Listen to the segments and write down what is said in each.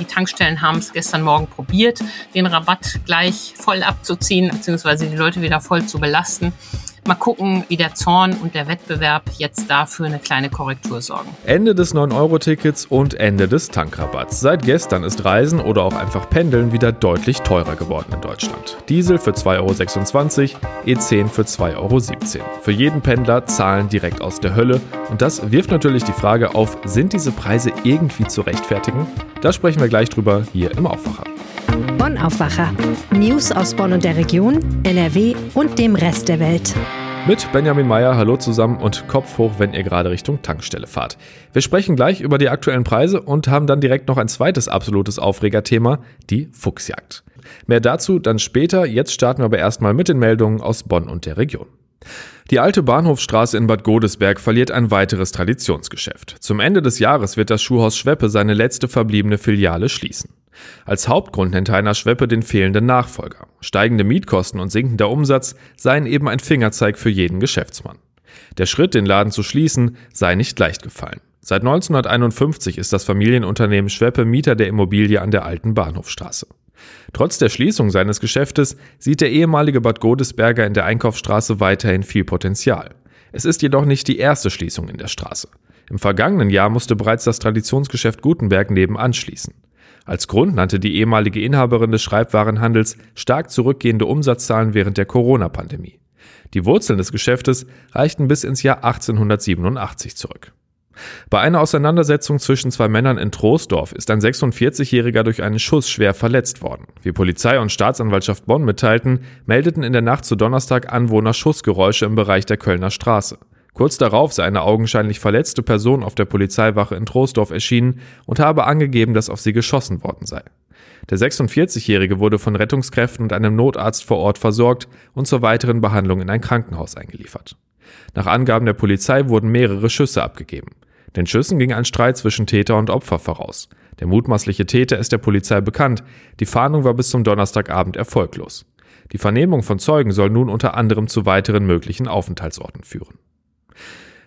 Die Tankstellen haben es gestern Morgen probiert, den Rabatt gleich voll abzuziehen, beziehungsweise die Leute wieder voll zu belasten. Mal gucken, wie der Zorn und der Wettbewerb jetzt dafür eine kleine Korrektur sorgen. Ende des 9-Euro-Tickets und Ende des Tankrabatts. Seit gestern ist Reisen oder auch einfach Pendeln wieder deutlich teurer geworden in Deutschland. Diesel für 2,26 Euro, E10 für 2,17 Euro. Für jeden Pendler Zahlen direkt aus der Hölle. Und das wirft natürlich die Frage auf, sind diese Preise irgendwie zu rechtfertigen? Da sprechen wir gleich drüber hier im Aufwacher. Bonn Aufwacher. News aus Bonn und der Region, NRW und dem Rest der Welt. Mit Benjamin Meyer, hallo zusammen und Kopf hoch, wenn ihr gerade Richtung Tankstelle fahrt. Wir sprechen gleich über die aktuellen Preise und haben dann direkt noch ein zweites absolutes Aufregerthema, die Fuchsjagd. Mehr dazu dann später, jetzt starten wir aber erstmal mit den Meldungen aus Bonn und der Region. Die alte Bahnhofstraße in Bad Godesberg verliert ein weiteres Traditionsgeschäft. Zum Ende des Jahres wird das Schuhhaus Schweppe seine letzte verbliebene Filiale schließen. Als Hauptgrund nennt Heiner Schweppe den fehlenden Nachfolger. Steigende Mietkosten und sinkender Umsatz seien eben ein Fingerzeig für jeden Geschäftsmann. Der Schritt, den Laden zu schließen, sei nicht leicht gefallen. Seit 1951 ist das Familienunternehmen Schweppe Mieter der Immobilie an der alten Bahnhofstraße. Trotz der Schließung seines Geschäftes sieht der ehemalige Bad Godesberger in der Einkaufsstraße weiterhin viel Potenzial. Es ist jedoch nicht die erste Schließung in der Straße. Im vergangenen Jahr musste bereits das Traditionsgeschäft Gutenberg nebenan schließen. Als Grund nannte die ehemalige Inhaberin des Schreibwarenhandels stark zurückgehende Umsatzzahlen während der Corona-Pandemie. Die Wurzeln des Geschäftes reichten bis ins Jahr 1887 zurück. Bei einer Auseinandersetzung zwischen zwei Männern in Troisdorf ist ein 46-Jähriger durch einen Schuss schwer verletzt worden. Wie Polizei und Staatsanwaltschaft Bonn mitteilten, meldeten in der Nacht zu Donnerstag Anwohner Schussgeräusche im Bereich der Kölner Straße. Kurz darauf sei eine augenscheinlich verletzte Person auf der Polizeiwache in Troisdorf erschienen und habe angegeben, dass auf sie geschossen worden sei. Der 46-Jährige wurde von Rettungskräften und einem Notarzt vor Ort versorgt und zur weiteren Behandlung in ein Krankenhaus eingeliefert. Nach Angaben der Polizei wurden mehrere Schüsse abgegeben. Den Schüssen ging ein Streit zwischen Täter und Opfer voraus. Der mutmaßliche Täter ist der Polizei bekannt. Die Fahndung war bis zum Donnerstagabend erfolglos. Die Vernehmung von Zeugen soll nun unter anderem zu weiteren möglichen Aufenthaltsorten führen.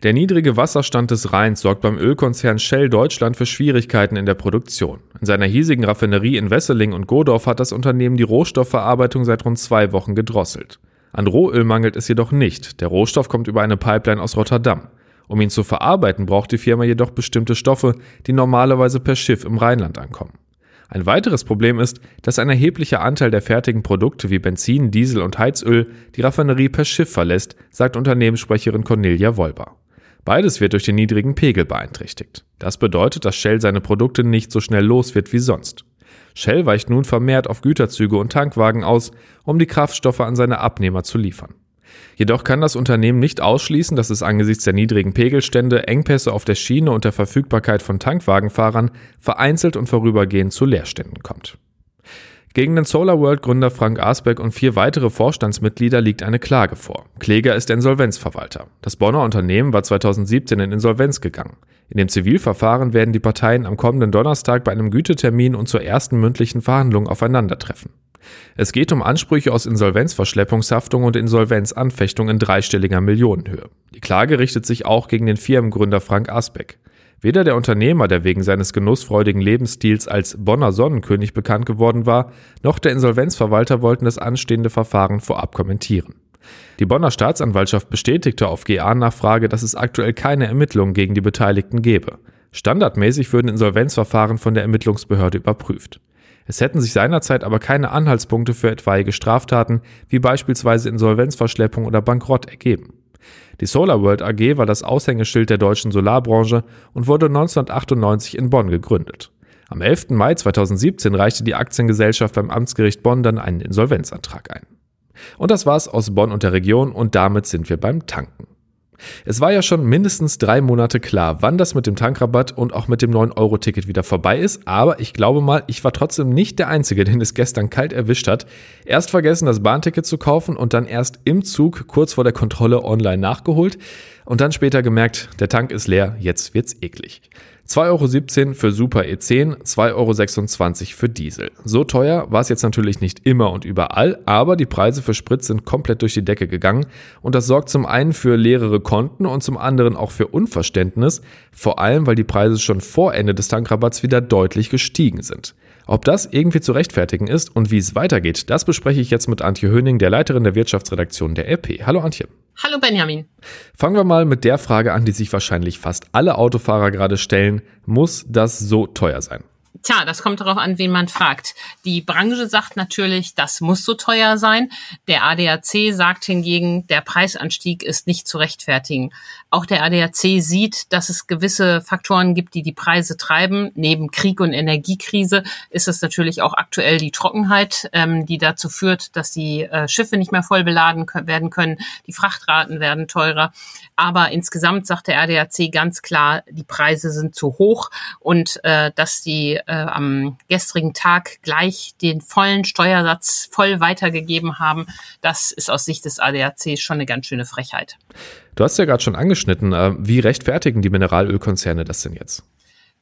Der niedrige Wasserstand des Rheins sorgt beim Ölkonzern Shell Deutschland für Schwierigkeiten in der Produktion. In seiner hiesigen Raffinerie in Wesseling und Godorf hat das Unternehmen die Rohstoffverarbeitung seit rund zwei Wochen gedrosselt. An Rohöl mangelt es jedoch nicht. Der Rohstoff kommt über eine Pipeline aus Rotterdam. Um ihn zu verarbeiten, braucht die Firma jedoch bestimmte Stoffe, die normalerweise per Schiff im Rheinland ankommen. Ein weiteres Problem ist, dass ein erheblicher Anteil der fertigen Produkte wie Benzin, Diesel und Heizöl die Raffinerie per Schiff verlässt, sagt Unternehmenssprecherin Cornelia Wolber. Beides wird durch den niedrigen Pegel beeinträchtigt. Das bedeutet, dass Shell seine Produkte nicht so schnell los wird wie sonst. Shell weicht nun vermehrt auf Güterzüge und Tankwagen aus, um die Kraftstoffe an seine Abnehmer zu liefern. Jedoch kann das Unternehmen nicht ausschließen, dass es angesichts der niedrigen Pegelstände, Engpässe auf der Schiene und der Verfügbarkeit von Tankwagenfahrern vereinzelt und vorübergehend zu Leerständen kommt. Gegen den SolarWorld-Gründer Frank Asbeck und vier weitere Vorstandsmitglieder liegt eine Klage vor. Kläger ist der Insolvenzverwalter. Das Bonner Unternehmen war 2017 in Insolvenz gegangen. In dem Zivilverfahren werden die Parteien am kommenden Donnerstag bei einem Gütetermin und zur ersten mündlichen Verhandlung aufeinandertreffen. Es geht um Ansprüche aus Insolvenzverschleppungshaftung und Insolvenzanfechtung in dreistelliger Millionenhöhe. Die Klage richtet sich auch gegen den Firmengründer Frank Asbeck. Weder der Unternehmer, der wegen seines genussfreudigen Lebensstils als Bonner Sonnenkönig bekannt geworden war, noch der Insolvenzverwalter wollten das anstehende Verfahren vorab kommentieren. Die Bonner Staatsanwaltschaft bestätigte auf GA-Nachfrage, dass es aktuell keine Ermittlungen gegen die Beteiligten gebe. Standardmäßig würden Insolvenzverfahren von der Ermittlungsbehörde überprüft. Es hätten sich seinerzeit aber keine Anhaltspunkte für etwaige Straftaten wie beispielsweise Insolvenzverschleppung oder Bankrott ergeben. Die SolarWorld AG war das Aushängeschild der deutschen Solarbranche und wurde 1998 in Bonn gegründet. Am 11. Mai 2017 reichte die Aktiengesellschaft beim Amtsgericht Bonn dann einen Insolvenzantrag ein. Und das war's aus Bonn und der Region und damit sind wir beim Tanken. Es war ja schon mindestens drei Monate klar, wann das mit dem Tankrabatt und auch mit dem 9-Euro-Ticket wieder vorbei ist, aber ich glaube mal, ich war trotzdem nicht der Einzige, den es gestern kalt erwischt hat. Erst vergessen, das Bahnticket zu kaufen und dann erst im Zug kurz vor der Kontrolle online nachgeholt und dann später gemerkt, der Tank ist leer, jetzt wird's eklig. 2,17 Euro für Super E10, 2,26 Euro für Diesel. So teuer war es jetzt natürlich nicht immer und überall, aber die Preise für Sprit sind komplett durch die Decke gegangen und das sorgt zum einen für leerere Konten und zum anderen auch für Unverständnis, vor allem weil die Preise schon vor Ende des Tankrabatts wieder deutlich gestiegen sind. Ob das irgendwie zu rechtfertigen ist und wie es weitergeht, das bespreche ich jetzt mit Antje Höning, der Leiterin der Wirtschaftsredaktion der RP. Hallo Antje. Hallo Benjamin. Fangen wir mal mit der Frage an, die sich wahrscheinlich fast alle Autofahrer gerade stellen. Muss das so teuer sein? Tja, das kommt darauf an, wen man fragt. Die Branche sagt natürlich, das muss so teuer sein. Der ADAC sagt hingegen, der Preisanstieg ist nicht zu rechtfertigen. Auch der ADAC sieht, dass es gewisse Faktoren gibt, die die Preise treiben. Neben Krieg und Energiekrise ist es natürlich auch aktuell die Trockenheit, ähm, die dazu führt, dass die äh, Schiffe nicht mehr voll beladen werden können. Die Frachtraten werden teurer. Aber insgesamt sagt der ADAC ganz klar, die Preise sind zu hoch und äh, dass die äh, am gestrigen Tag gleich den vollen Steuersatz voll weitergegeben haben, das ist aus Sicht des ADAC schon eine ganz schöne Frechheit. Du hast ja gerade schon angeschnitten, äh, wie rechtfertigen die Mineralölkonzerne das denn jetzt?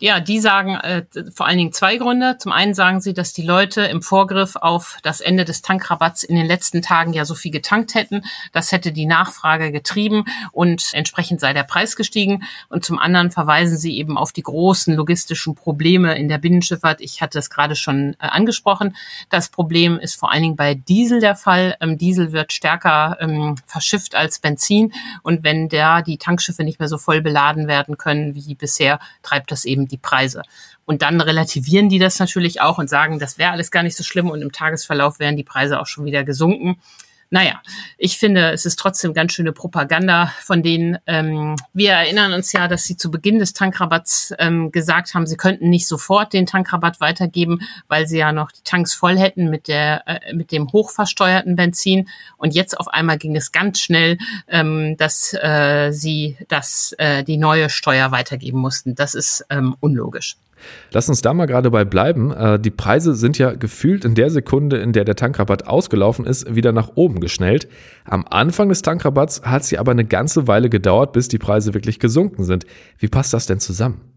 Ja, die sagen äh, vor allen Dingen zwei Gründe. Zum einen sagen sie, dass die Leute im Vorgriff auf das Ende des Tankrabatts in den letzten Tagen ja so viel getankt hätten. Das hätte die Nachfrage getrieben und entsprechend sei der Preis gestiegen. Und zum anderen verweisen sie eben auf die großen logistischen Probleme in der Binnenschifffahrt. Ich hatte es gerade schon äh, angesprochen. Das Problem ist vor allen Dingen bei Diesel der Fall. Ähm, Diesel wird stärker ähm, verschifft als Benzin. Und wenn da die Tankschiffe nicht mehr so voll beladen werden können wie bisher, treibt das eben die Preise. Und dann relativieren die das natürlich auch und sagen, das wäre alles gar nicht so schlimm und im Tagesverlauf wären die Preise auch schon wieder gesunken. Naja, ich finde, es ist trotzdem ganz schöne Propaganda von denen. Ähm, wir erinnern uns ja, dass sie zu Beginn des Tankrabatts ähm, gesagt haben, sie könnten nicht sofort den Tankrabatt weitergeben, weil sie ja noch die Tanks voll hätten mit der äh, mit dem hochversteuerten Benzin. Und jetzt auf einmal ging es ganz schnell, ähm, dass äh, sie das äh, die neue Steuer weitergeben mussten. Das ist ähm, unlogisch. Lass uns da mal gerade bei bleiben. Äh, die Preise sind ja gefühlt in der Sekunde, in der der Tankrabatt ausgelaufen ist, wieder nach oben geschnellt. Am Anfang des Tankrabatts hat sie aber eine ganze Weile gedauert, bis die Preise wirklich gesunken sind. Wie passt das denn zusammen?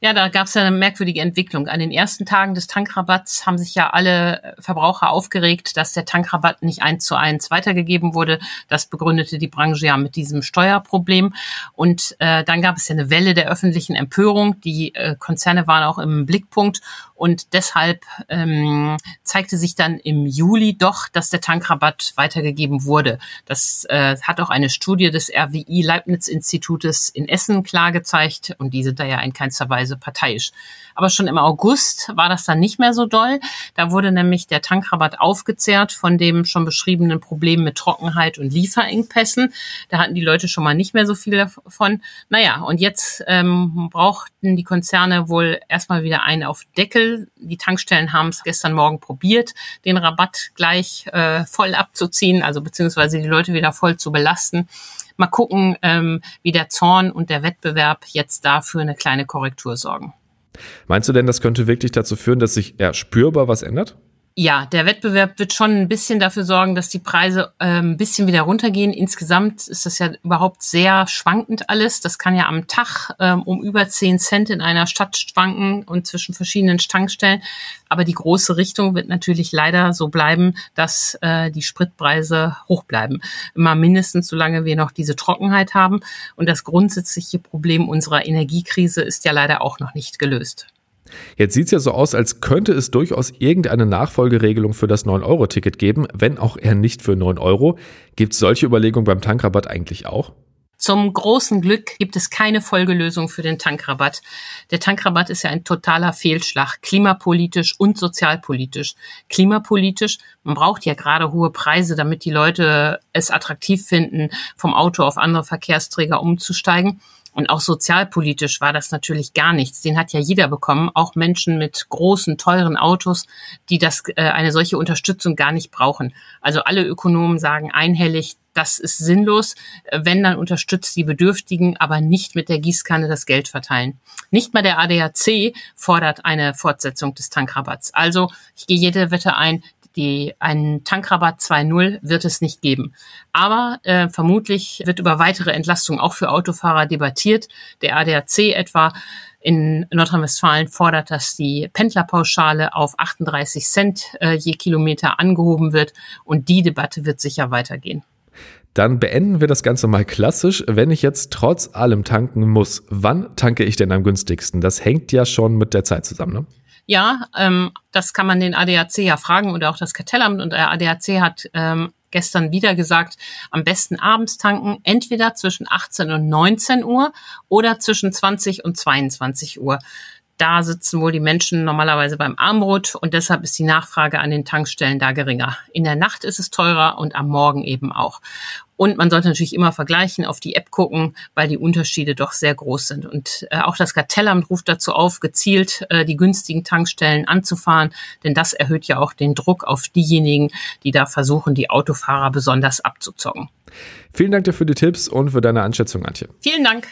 Ja, da gab es ja eine merkwürdige Entwicklung. An den ersten Tagen des Tankrabatts haben sich ja alle Verbraucher aufgeregt, dass der Tankrabatt nicht eins zu eins weitergegeben wurde. Das begründete die Branche ja mit diesem Steuerproblem. Und äh, dann gab es ja eine Welle der öffentlichen Empörung. Die äh, Konzerne waren auch im Blickpunkt. Und deshalb ähm, zeigte sich dann im Juli doch, dass der Tankrabatt weitergegeben wurde. Das äh, hat auch eine Studie des RWI Leibniz Institutes in Essen klar gezeigt. Und die sind da ja in keinster Weise teilweise parteiisch. Aber schon im August war das dann nicht mehr so doll. Da wurde nämlich der Tankrabatt aufgezehrt von dem schon beschriebenen Problem mit Trockenheit und Lieferengpässen. Da hatten die Leute schon mal nicht mehr so viel davon. Naja, und jetzt ähm, brauchten die Konzerne wohl erstmal wieder einen auf Deckel. Die Tankstellen haben es gestern Morgen probiert, den Rabatt gleich äh, voll abzuziehen, also beziehungsweise die Leute wieder voll zu belasten. Mal gucken, ähm, wie der Zorn und der Wettbewerb jetzt dafür eine kleine Korrektur sorgen. Meinst du denn, das könnte wirklich dazu führen, dass sich ja spürbar was ändert? Ja, der Wettbewerb wird schon ein bisschen dafür sorgen, dass die Preise äh, ein bisschen wieder runtergehen. Insgesamt ist das ja überhaupt sehr schwankend alles. Das kann ja am Tag ähm, um über 10 Cent in einer Stadt schwanken und zwischen verschiedenen Tankstellen. Aber die große Richtung wird natürlich leider so bleiben, dass äh, die Spritpreise hoch bleiben. Immer mindestens solange wir noch diese Trockenheit haben. Und das grundsätzliche Problem unserer Energiekrise ist ja leider auch noch nicht gelöst. Jetzt sieht es ja so aus, als könnte es durchaus irgendeine Nachfolgeregelung für das 9-Euro-Ticket geben, wenn auch eher nicht für 9 Euro. Gibt es solche Überlegungen beim Tankrabatt eigentlich auch? Zum großen Glück gibt es keine Folgelösung für den Tankrabatt. Der Tankrabatt ist ja ein totaler Fehlschlag, klimapolitisch und sozialpolitisch. Klimapolitisch, man braucht ja gerade hohe Preise, damit die Leute es attraktiv finden, vom Auto auf andere Verkehrsträger umzusteigen. Und auch sozialpolitisch war das natürlich gar nichts. Den hat ja jeder bekommen, auch Menschen mit großen, teuren Autos, die das, äh, eine solche Unterstützung gar nicht brauchen. Also alle Ökonomen sagen einhellig, das ist sinnlos. Wenn, dann unterstützt die Bedürftigen, aber nicht mit der Gießkanne das Geld verteilen. Nicht mal der ADAC fordert eine Fortsetzung des Tankrabatts. Also ich gehe jede Wette ein, die, einen Tankrabatt 2.0 wird es nicht geben. Aber äh, vermutlich wird über weitere Entlastungen auch für Autofahrer debattiert. Der ADAC etwa In Nordrhein-Westfalen fordert, dass die Pendlerpauschale auf 38 Cent äh, je Kilometer angehoben wird. Und die Debatte wird sicher weitergehen. Dann beenden wir das Ganze mal klassisch. Wenn ich jetzt trotz allem tanken muss, wann tanke ich denn am günstigsten? Das hängt ja schon mit der Zeit zusammen, ne? Ja, ähm, das kann man den ADAC ja fragen oder auch das Kartellamt. Und der ADAC hat ähm, gestern wieder gesagt, am besten abends tanken, entweder zwischen 18 und 19 Uhr oder zwischen 20 und 22 Uhr. Da sitzen wohl die Menschen normalerweise beim Armbrot und deshalb ist die Nachfrage an den Tankstellen da geringer. In der Nacht ist es teurer und am Morgen eben auch. Und man sollte natürlich immer vergleichen, auf die App gucken, weil die Unterschiede doch sehr groß sind. Und äh, auch das Kartellamt ruft dazu auf, gezielt äh, die günstigen Tankstellen anzufahren, denn das erhöht ja auch den Druck auf diejenigen, die da versuchen, die Autofahrer besonders abzuzocken. Vielen Dank dir für die Tipps und für deine Einschätzung, Antje. Vielen Dank.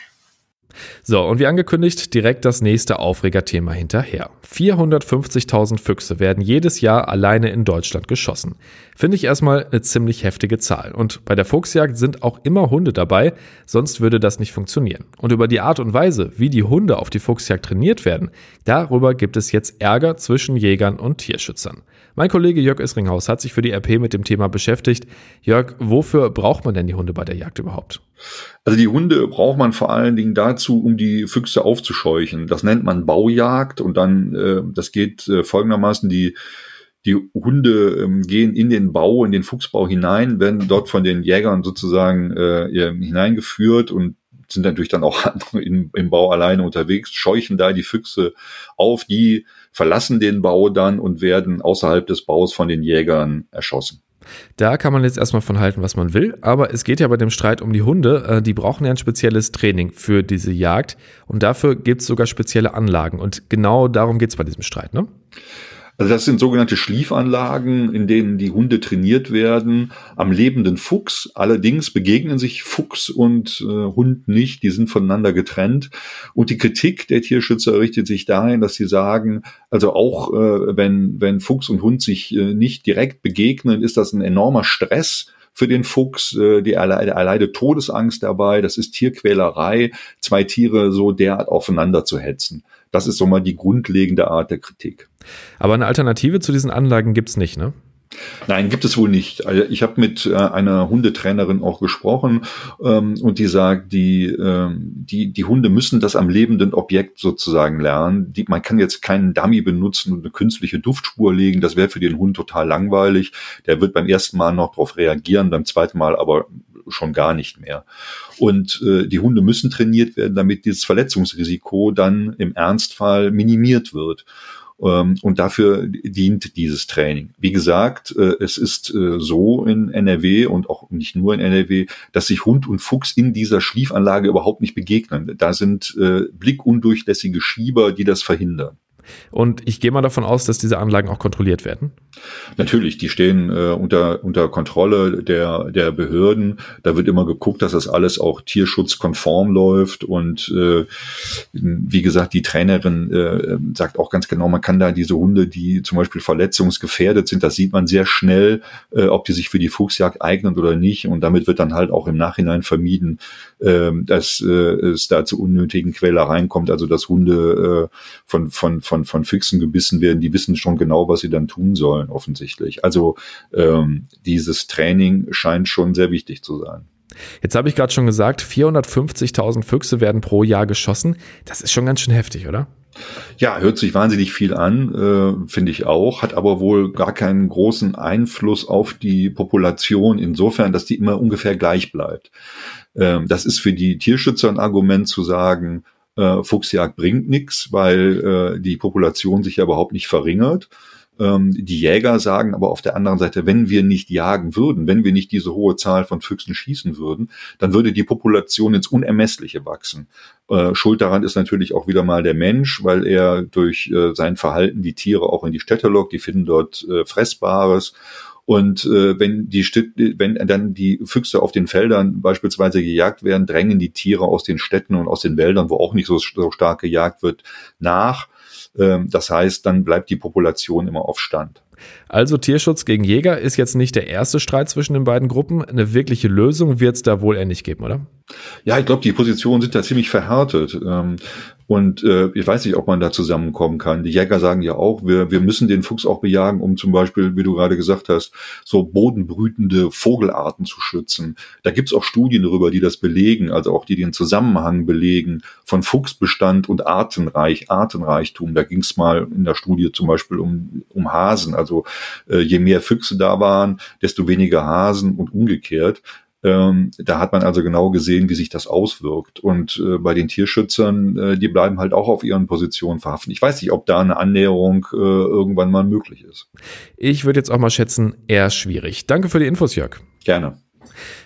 So, und wie angekündigt, direkt das nächste Aufregerthema hinterher. 450.000 Füchse werden jedes Jahr alleine in Deutschland geschossen. Finde ich erstmal eine ziemlich heftige Zahl. Und bei der Fuchsjagd sind auch immer Hunde dabei, sonst würde das nicht funktionieren. Und über die Art und Weise, wie die Hunde auf die Fuchsjagd trainiert werden, darüber gibt es jetzt Ärger zwischen Jägern und Tierschützern. Mein Kollege Jörg Isringhaus hat sich für die RP mit dem Thema beschäftigt. Jörg, wofür braucht man denn die Hunde bei der Jagd überhaupt? Also die Hunde braucht man vor allen Dingen dazu, um die Füchse aufzuscheuchen. Das nennt man Baujagd und dann, äh, das geht äh, folgendermaßen, die die Hunde ähm, gehen in den Bau, in den Fuchsbau hinein, werden dort von den Jägern sozusagen äh, hineingeführt und sind natürlich dann auch im, im Bau alleine unterwegs, scheuchen da die Füchse auf, die verlassen den Bau dann und werden außerhalb des Baus von den Jägern erschossen. Da kann man jetzt erstmal von halten, was man will, aber es geht ja bei dem Streit um die Hunde. Äh, die brauchen ja ein spezielles Training für diese Jagd und dafür gibt es sogar spezielle Anlagen. Und genau darum geht es bei diesem Streit, ne? Also das sind sogenannte Schliefanlagen, in denen die Hunde trainiert werden am lebenden Fuchs. Allerdings begegnen sich Fuchs und äh, Hund nicht, die sind voneinander getrennt. Und die Kritik der Tierschützer richtet sich dahin, dass sie sagen, also auch äh, wenn, wenn Fuchs und Hund sich äh, nicht direkt begegnen, ist das ein enormer Stress für den Fuchs, äh, die erleide, erleidet Todesangst dabei, das ist Tierquälerei, zwei Tiere so derart aufeinander zu hetzen. Das ist so mal die grundlegende Art der Kritik. Aber eine Alternative zu diesen Anlagen gibt's nicht, ne? Nein, gibt es wohl nicht. Also ich habe mit äh, einer Hundetrainerin auch gesprochen ähm, und die sagt, die, ähm, die, die Hunde müssen das am lebenden Objekt sozusagen lernen. Die, man kann jetzt keinen Dummy benutzen und eine künstliche Duftspur legen. Das wäre für den Hund total langweilig. Der wird beim ersten Mal noch darauf reagieren, beim zweiten Mal aber schon gar nicht mehr. Und äh, die Hunde müssen trainiert werden, damit dieses Verletzungsrisiko dann im Ernstfall minimiert wird. Ähm, und dafür dient dieses Training. Wie gesagt, äh, es ist äh, so in NRW und auch nicht nur in NRW, dass sich Hund und Fuchs in dieser Schliefanlage überhaupt nicht begegnen. Da sind äh, blickundurchlässige Schieber, die das verhindern. Und ich gehe mal davon aus, dass diese Anlagen auch kontrolliert werden. Natürlich, die stehen äh, unter, unter Kontrolle der, der Behörden. Da wird immer geguckt, dass das alles auch tierschutzkonform läuft. Und äh, wie gesagt, die Trainerin äh, sagt auch ganz genau, man kann da diese Hunde, die zum Beispiel verletzungsgefährdet sind, das sieht man sehr schnell, äh, ob die sich für die Fuchsjagd eignen oder nicht. Und damit wird dann halt auch im Nachhinein vermieden, äh, dass äh, es da zu unnötigen Quälereien kommt, also dass Hunde äh, von, von, von von, von Füchsen gebissen werden, die wissen schon genau, was sie dann tun sollen, offensichtlich. Also ähm, dieses Training scheint schon sehr wichtig zu sein. Jetzt habe ich gerade schon gesagt, 450.000 Füchse werden pro Jahr geschossen. Das ist schon ganz schön heftig, oder? Ja, hört sich wahnsinnig viel an, äh, finde ich auch, hat aber wohl gar keinen großen Einfluss auf die Population insofern, dass die immer ungefähr gleich bleibt. Ähm, das ist für die Tierschützer ein Argument zu sagen, äh, Fuchsjagd bringt nichts, weil äh, die Population sich ja überhaupt nicht verringert. Ähm, die Jäger sagen aber auf der anderen Seite, wenn wir nicht jagen würden, wenn wir nicht diese hohe Zahl von Füchsen schießen würden, dann würde die Population ins Unermessliche wachsen. Äh, Schuld daran ist natürlich auch wieder mal der Mensch, weil er durch äh, sein Verhalten die Tiere auch in die Städte lockt, die finden dort äh, Fressbares und äh, wenn die wenn dann die Füchse auf den Feldern beispielsweise gejagt werden, drängen die Tiere aus den Städten und aus den Wäldern, wo auch nicht so, so stark gejagt wird, nach. Ähm, das heißt, dann bleibt die Population immer auf Stand. Also Tierschutz gegen Jäger ist jetzt nicht der erste Streit zwischen den beiden Gruppen. Eine wirkliche Lösung wird es da wohl nicht geben, oder? Ja, ich glaube, die Positionen sind da ziemlich verhärtet. Ähm, und äh, ich weiß nicht, ob man da zusammenkommen kann. Die Jäger sagen ja auch, wir, wir müssen den Fuchs auch bejagen, um zum Beispiel, wie du gerade gesagt hast, so bodenbrütende Vogelarten zu schützen. Da gibt's auch Studien darüber, die das belegen, also auch die den Zusammenhang belegen von Fuchsbestand und Artenreich, Artenreichtum. Da ging's mal in der Studie zum Beispiel um, um Hasen. Also äh, je mehr Füchse da waren, desto weniger Hasen und umgekehrt. Ähm, da hat man also genau gesehen, wie sich das auswirkt. Und äh, bei den Tierschützern, äh, die bleiben halt auch auf ihren Positionen verhaften. Ich weiß nicht, ob da eine Annäherung äh, irgendwann mal möglich ist. Ich würde jetzt auch mal schätzen, eher schwierig. Danke für die Infos, Jörg. Gerne.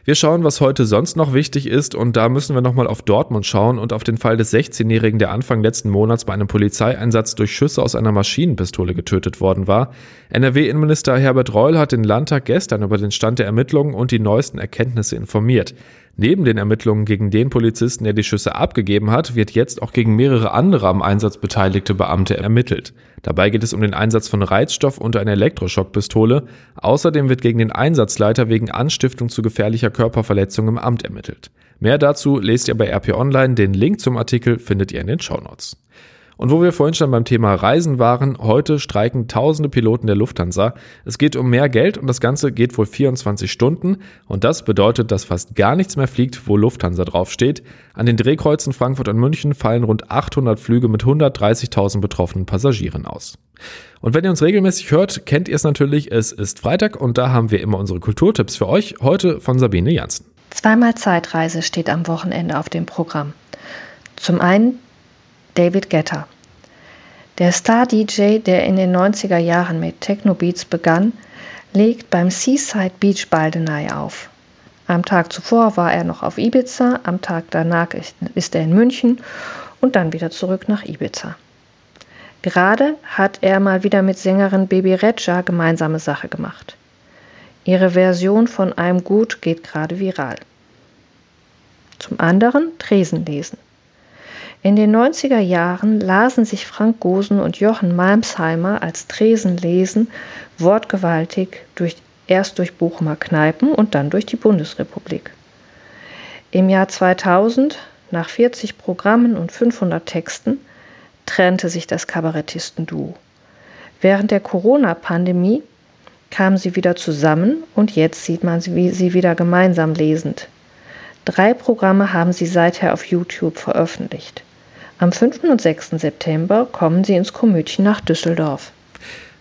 Wir schauen, was heute sonst noch wichtig ist und da müssen wir nochmal auf Dortmund schauen und auf den Fall des 16-Jährigen, der Anfang letzten Monats bei einem Polizeieinsatz durch Schüsse aus einer Maschinenpistole getötet worden war. NRW-Innenminister Herbert Reul hat den Landtag gestern über den Stand der Ermittlungen und die neuesten Erkenntnisse informiert. Neben den Ermittlungen gegen den Polizisten, der die Schüsse abgegeben hat, wird jetzt auch gegen mehrere andere am Einsatz beteiligte Beamte ermittelt. Dabei geht es um den Einsatz von Reizstoff und einer Elektroschockpistole. Außerdem wird gegen den Einsatzleiter wegen Anstiftung zu gefährlicher Körperverletzung im Amt ermittelt. Mehr dazu lest ihr bei RP Online. Den Link zum Artikel findet ihr in den Shownotes. Und wo wir vorhin schon beim Thema Reisen waren, heute streiken tausende Piloten der Lufthansa. Es geht um mehr Geld und das Ganze geht wohl 24 Stunden. Und das bedeutet, dass fast gar nichts mehr fliegt, wo Lufthansa draufsteht. An den Drehkreuzen Frankfurt und München fallen rund 800 Flüge mit 130.000 betroffenen Passagieren aus. Und wenn ihr uns regelmäßig hört, kennt ihr es natürlich, es ist Freitag und da haben wir immer unsere Kulturtipps für euch. Heute von Sabine Janssen. Zweimal Zeitreise steht am Wochenende auf dem Programm. Zum einen David Guetta. Der Star-DJ, der in den 90er Jahren mit Techno-Beats begann, legt beim Seaside Beach Baldenei auf. Am Tag zuvor war er noch auf Ibiza, am Tag danach ist er in München und dann wieder zurück nach Ibiza. Gerade hat er mal wieder mit Sängerin Baby Regia gemeinsame Sache gemacht. Ihre Version von einem Gut geht gerade viral. Zum anderen Tresen lesen. In den 90er Jahren lasen sich Frank Gosen und Jochen Malmsheimer als Tresenlesen wortgewaltig durch, erst durch Bochumer Kneipen und dann durch die Bundesrepublik. Im Jahr 2000, nach 40 Programmen und 500 Texten, trennte sich das Kabarettistenduo. Während der Corona-Pandemie kamen sie wieder zusammen und jetzt sieht man sie wieder gemeinsam lesend. Drei Programme haben sie seither auf YouTube veröffentlicht. Am 5. und 6. September kommen sie ins Komödchen nach Düsseldorf.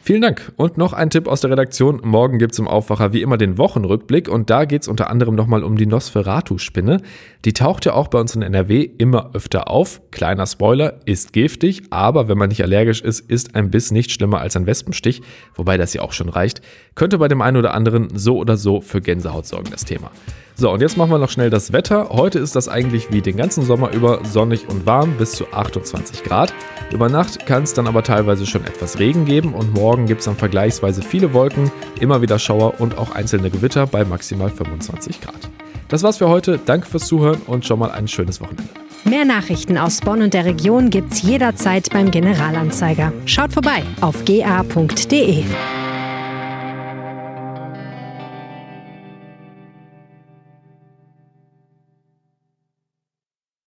Vielen Dank. Und noch ein Tipp aus der Redaktion. Morgen gibt es im Aufwacher wie immer den Wochenrückblick und da geht es unter anderem nochmal um die Nosferatu-Spinne. Die taucht ja auch bei uns in NRW immer öfter auf. Kleiner Spoiler, ist giftig, aber wenn man nicht allergisch ist, ist ein Biss nicht schlimmer als ein Wespenstich, wobei das ja auch schon reicht. Könnte bei dem einen oder anderen so oder so für Gänsehaut sorgen, das Thema. So, und jetzt machen wir noch schnell das Wetter. Heute ist das eigentlich wie den ganzen Sommer über sonnig und warm bis zu 28 Grad. Über Nacht kann es dann aber teilweise schon etwas Regen geben und morgen gibt es dann vergleichsweise viele Wolken, immer wieder Schauer und auch einzelne Gewitter bei maximal 25 Grad. Das war's für heute. Danke fürs Zuhören und schon mal ein schönes Wochenende. Mehr Nachrichten aus Bonn und der Region gibt's jederzeit beim Generalanzeiger. Schaut vorbei auf ga.de.